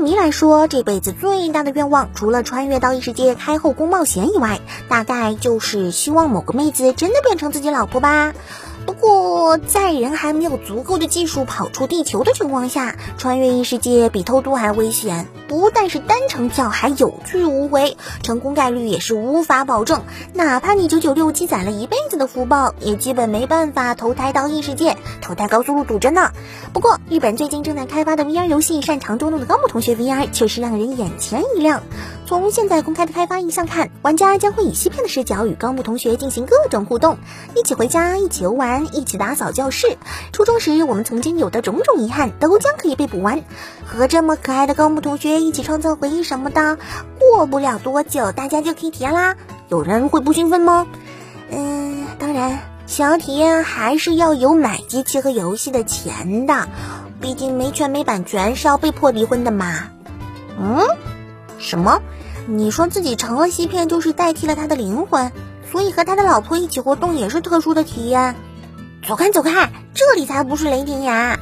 迷来说，这辈子最大的愿望，除了穿越到异世界开后宫冒险以外，大概就是希望某个妹子真的变成自己老婆吧。不过，在人还没有足够的技术跑出地球的情况下，穿越异世界比偷渡还危险。不但是单程票还有去无回，成功概率也是无法保证。哪怕你九九六积攒了一辈子的福报，也基本没办法投胎到异世界，投胎高速路堵着呢。不过，日本最近正在开发的 VR 游戏《擅长捉弄的高木同学 VR》确实让人眼前一亮。从现在公开的开发印象看，玩家将会以西片的视角与高木同学进行各种互动，一起回家，一起游玩。一起打扫教室，初中时我们曾经有的种种遗憾都将可以被补完，和这么可爱的高木同学一起创造回忆什么的，过不了多久大家就可以体验啦。有人会不兴奋吗？嗯，当然，想要体验还是要有买机器和游戏的钱的，毕竟没权没版权是要被迫离婚的嘛。嗯？什么？你说自己成了西片就是代替了他的灵魂，所以和他的老婆一起活动也是特殊的体验？走开，走开！这里才不是雷霆呀。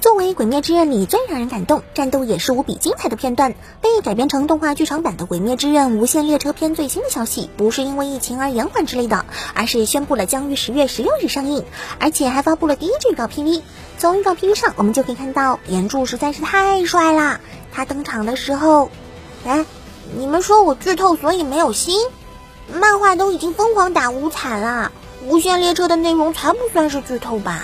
作为《鬼灭之刃》里最让人感动、战斗也是无比精彩的片段，被改编成动画剧场版的《鬼灭之刃：无限列车篇》最新的消息，不是因为疫情而延缓之类的，而是宣布了将于十月十六日上映，而且还发布了第一支预告 PV。从预告 PV 上，我们就可以看到岩柱实在是太帅啦！他登场的时候，哎，你们说我剧透，所以没有心？漫画都已经疯狂打五彩了，无限列车的内容才不算是剧透吧？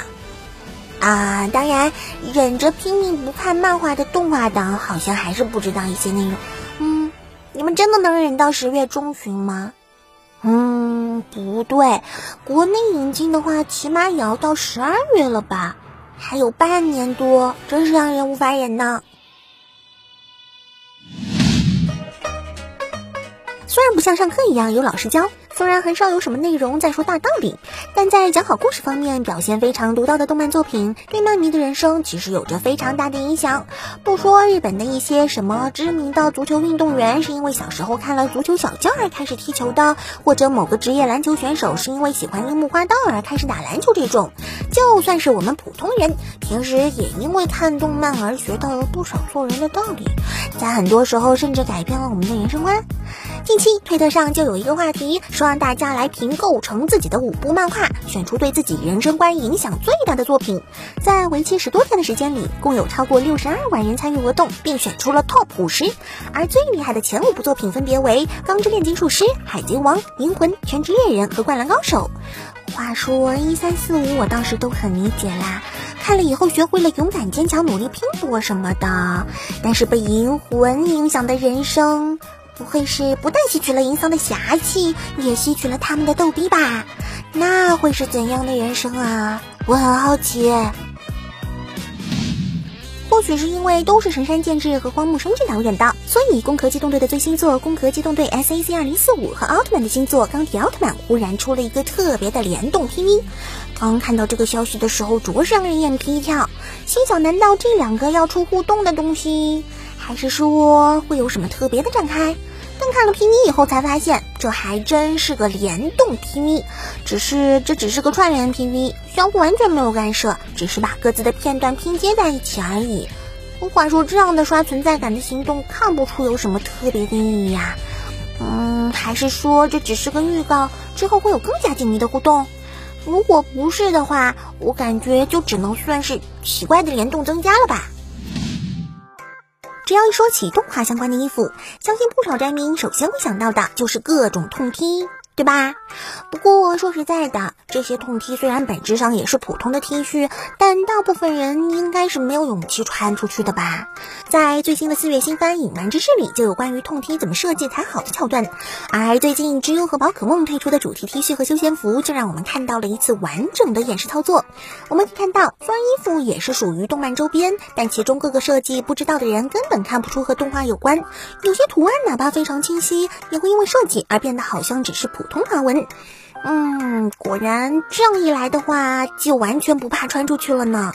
啊，当然，忍着拼命不看漫画的动画党好像还是不知道一些内容。嗯，你们真的能忍到十月中旬吗？嗯，不对，国内引进的话，起码也要到十二月了吧？还有半年多，真是让人无法忍呢。虽然不像上课一样有老师教，虽然很少有什么内容在说大道理，但在讲好故事方面表现非常独到的动漫作品，对漫迷的人生其实有着非常大的影响。不说日本的一些什么知名的足球运动员是因为小时候看了足球小将而开始踢球的，或者某个职业篮球选手是因为喜欢樱木花道而开始打篮球这种，就算是我们普通人，平时也因为看动漫而学到了不少做人的道理，在很多时候甚至改变了我们的人生观。近期推特上就有一个话题，说让大家来评构成自己的五部漫画，选出对自己人生观影响最大的作品。在为期十多天的时间里，共有超过六十二万人参与活动，并选出了 TOP 五十。而最厉害的前五部作品分别为《钢之炼金术师》《海贼王》《银魂》《全职猎人》和《灌篮高手》。话说一三四五，我倒是都很理解啦，看了以后学会了勇敢、坚强、努力拼搏什么的。但是被银魂影响的人生。不会是不但吸取了银桑的侠气，也吸取了他们的逗逼吧？那会是怎样的人生啊？我很好奇。或许是因为都是神山健治和荒木生志导演的，所以《攻壳机动队》的最新作《攻壳机动队 S A C 二零四五》和奥特曼的新作《钢铁奥特曼》忽然出了一个特别的联动 PV。刚看到这个消息的时候，着实让人眼皮一跳，心想：难道这两个要出互动的东西？还是说会有什么特别的展开？但看了 PV 以后才发现，这还真是个联动 PV，只是这只是个串联 PV，相互完全没有干涉，只是把各自的片段拼接在一起而已。话说这样的刷存在感的行动，看不出有什么特别的意义呀？嗯，还是说这只是个预告，之后会有更加紧密的互动？如果不是的话，我感觉就只能算是奇怪的联动增加了吧。只要一说起动画相关的衣服，相信不少宅民首先会想到的就是各种痛批。对吧？不过说实在的，这些痛 T 虽然本质上也是普通的 T 恤，但大部分人应该是没有勇气穿出去的吧？在最新的四月新番《隐瞒之事》里，就有关于痛 T 怎么设计才好的桥段。而最近知优和宝可梦推出的主题 T 恤和休闲服，就让我们看到了一次完整的演示操作。我们可以看到，虽然衣服也是属于动漫周边，但其中各个设计不知道的人根本看不出和动画有关。有些图案哪怕非常清晰，也会因为设计而变得好像只是普。通华文，嗯，果然这样一来的话，就完全不怕穿出去了呢。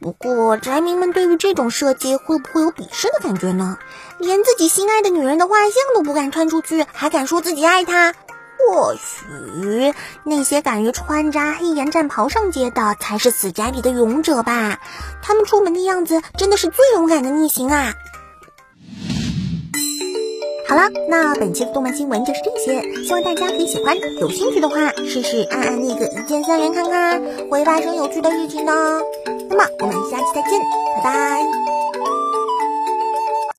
不过宅民们对于这种设计会不会有鄙视的感觉呢？连自己心爱的女人的画像都不敢穿出去，还敢说自己爱她？或许那些敢于穿扎黑岩战袍上街的，才是死宅里的勇者吧？他们出门的样子真的是最勇敢的逆行啊！好了，那本期的动漫新闻就是这些，希望大家可以喜欢。有兴趣的话，试试按按那个一键三连看看，会发生有趣的事情呢。那么我们下期再见，拜拜。